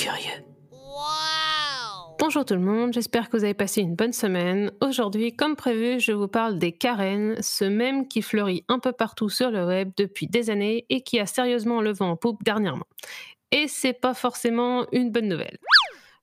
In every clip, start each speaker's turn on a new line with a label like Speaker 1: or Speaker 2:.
Speaker 1: curieux. Bonjour tout le monde, j'espère que vous avez passé une bonne semaine. Aujourd'hui, comme prévu, je vous parle des Karen, ce même qui fleurit un peu partout sur le web depuis des années et qui a sérieusement le vent en poupe dernièrement. Et c'est pas forcément une bonne nouvelle.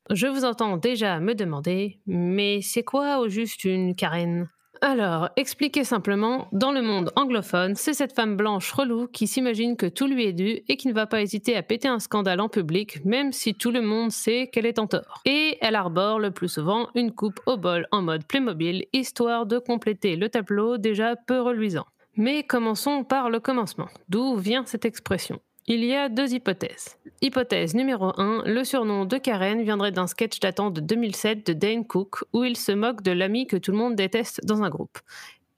Speaker 1: Je vous entends déjà me demander, mais c'est quoi au juste une Karen? Alors, expliquer simplement, dans le monde anglophone, c'est cette femme blanche relou qui s'imagine que tout lui est dû et qui ne va pas hésiter à péter un scandale en public, même si tout le monde sait qu'elle est en tort. Et elle arbore le plus souvent une coupe au bol en mode Playmobil, histoire de compléter le tableau déjà peu reluisant. Mais commençons par le commencement. D'où vient cette expression? Il y a deux hypothèses. Hypothèse numéro 1, le surnom de Karen viendrait d'un sketch datant de 2007 de Dane Cook où il se moque de l'ami que tout le monde déteste dans un groupe.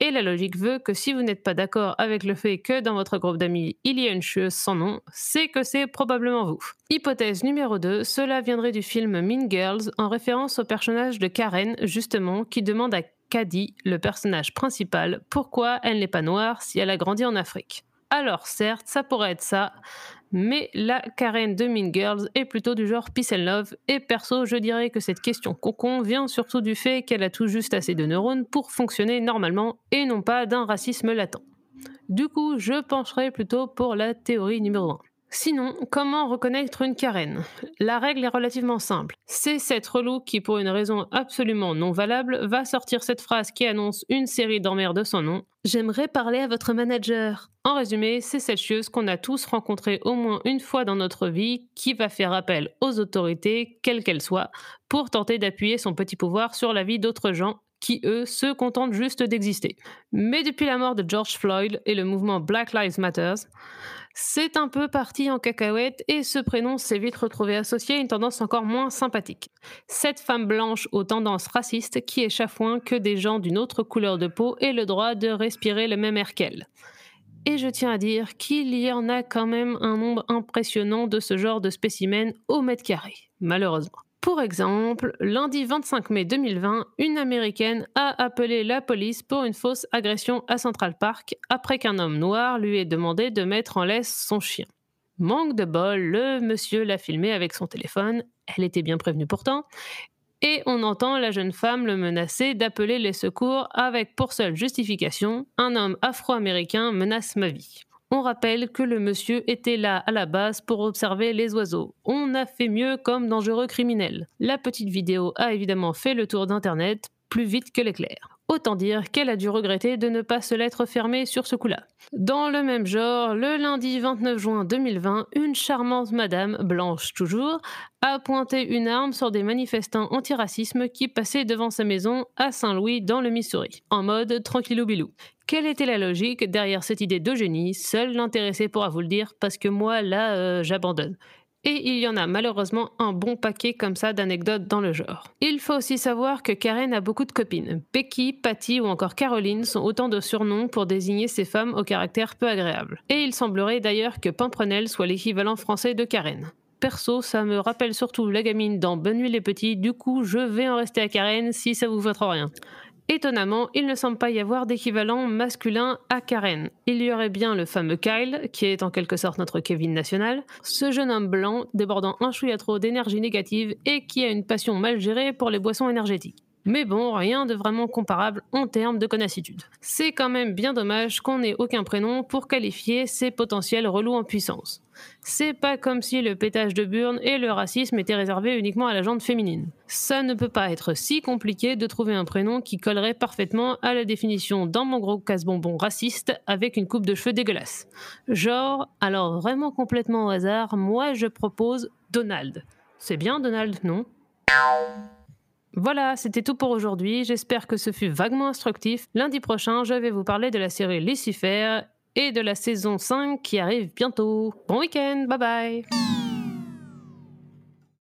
Speaker 1: Et la logique veut que si vous n'êtes pas d'accord avec le fait que dans votre groupe d'amis il y a une chieuse sans nom, c'est que c'est probablement vous. Hypothèse numéro 2, cela viendrait du film Mean Girls en référence au personnage de Karen justement qui demande à Caddy, le personnage principal, pourquoi elle n'est pas noire si elle a grandi en Afrique. Alors certes, ça pourrait être ça, mais la Karen de Mean Girls est plutôt du genre peace and love, et perso, je dirais que cette question cocon vient surtout du fait qu'elle a tout juste assez de neurones pour fonctionner normalement, et non pas d'un racisme latent. Du coup, je pencherai plutôt pour la théorie numéro 1. Sinon, comment reconnaître une Karen La règle est relativement simple. C'est cette relou qui, pour une raison absolument non valable, va sortir cette phrase qui annonce une série d'emmerdes de son nom. J'aimerais parler à votre manager. En résumé, c'est cette chieuse qu'on a tous rencontrée au moins une fois dans notre vie qui va faire appel aux autorités, quelles qu'elles soient, pour tenter d'appuyer son petit pouvoir sur la vie d'autres gens qui, eux, se contentent juste d'exister. Mais depuis la mort de George Floyd et le mouvement Black Lives Matter, c'est un peu parti en cacahuète et ce prénom s'est vite retrouvé associé à une tendance encore moins sympathique. Cette femme blanche aux tendances racistes qui échafouin que des gens d'une autre couleur de peau aient le droit de respirer le même air qu'elle. Et je tiens à dire qu'il y en a quand même un nombre impressionnant de ce genre de spécimens au mètre carré, malheureusement. Pour exemple, lundi 25 mai 2020, une Américaine a appelé la police pour une fausse agression à Central Park après qu'un homme noir lui ait demandé de mettre en laisse son chien. Manque de bol, le monsieur l'a filmé avec son téléphone, elle était bien prévenue pourtant, et on entend la jeune femme le menacer d'appeler les secours avec pour seule justification un homme afro-américain menace ma vie. On rappelle que le monsieur était là à la base pour observer les oiseaux. On a fait mieux comme dangereux criminel. La petite vidéo a évidemment fait le tour d'Internet plus vite que l'éclair. Autant dire qu'elle a dû regretter de ne pas se l'être fermée sur ce coup-là. Dans le même genre, le lundi 29 juin 2020, une charmante madame, blanche toujours, a pointé une arme sur des manifestants antiracisme qui passaient devant sa maison à Saint-Louis dans le Missouri, en mode tranquillou bilou. Quelle était la logique derrière cette idée de génie Seul l'intéressé pourra vous le dire, parce que moi, là, euh, j'abandonne. Et il y en a malheureusement un bon paquet comme ça d'anecdotes dans le genre. Il faut aussi savoir que Karen a beaucoup de copines. Becky, Patty ou encore Caroline sont autant de surnoms pour désigner ces femmes au caractère peu agréable. Et il semblerait d'ailleurs que Pimprenel soit l'équivalent français de Karen. Perso, ça me rappelle surtout la gamine dans Bonne nuit les petits, du coup je vais en rester à Karen si ça vous trop rien. Étonnamment, il ne semble pas y avoir d'équivalent masculin à Karen. Il y aurait bien le fameux Kyle, qui est en quelque sorte notre Kevin national, ce jeune homme blanc débordant un chouïa trop d'énergie négative et qui a une passion mal gérée pour les boissons énergétiques. Mais bon, rien de vraiment comparable en termes de connassitude. C'est quand même bien dommage qu'on n'ait aucun prénom pour qualifier ces potentiels relous en puissance. C'est pas comme si le pétage de burne et le racisme étaient réservés uniquement à la jante féminine. Ça ne peut pas être si compliqué de trouver un prénom qui collerait parfaitement à la définition dans mon gros casse-bonbon raciste avec une coupe de cheveux dégueulasse. Genre, alors vraiment complètement au hasard, moi je propose Donald. C'est bien Donald, non? Voilà, c'était tout pour aujourd'hui. J'espère que ce fut vaguement instructif. Lundi prochain, je vais vous parler de la série Lucifer et de la saison 5 qui arrive bientôt. Bon week-end, bye bye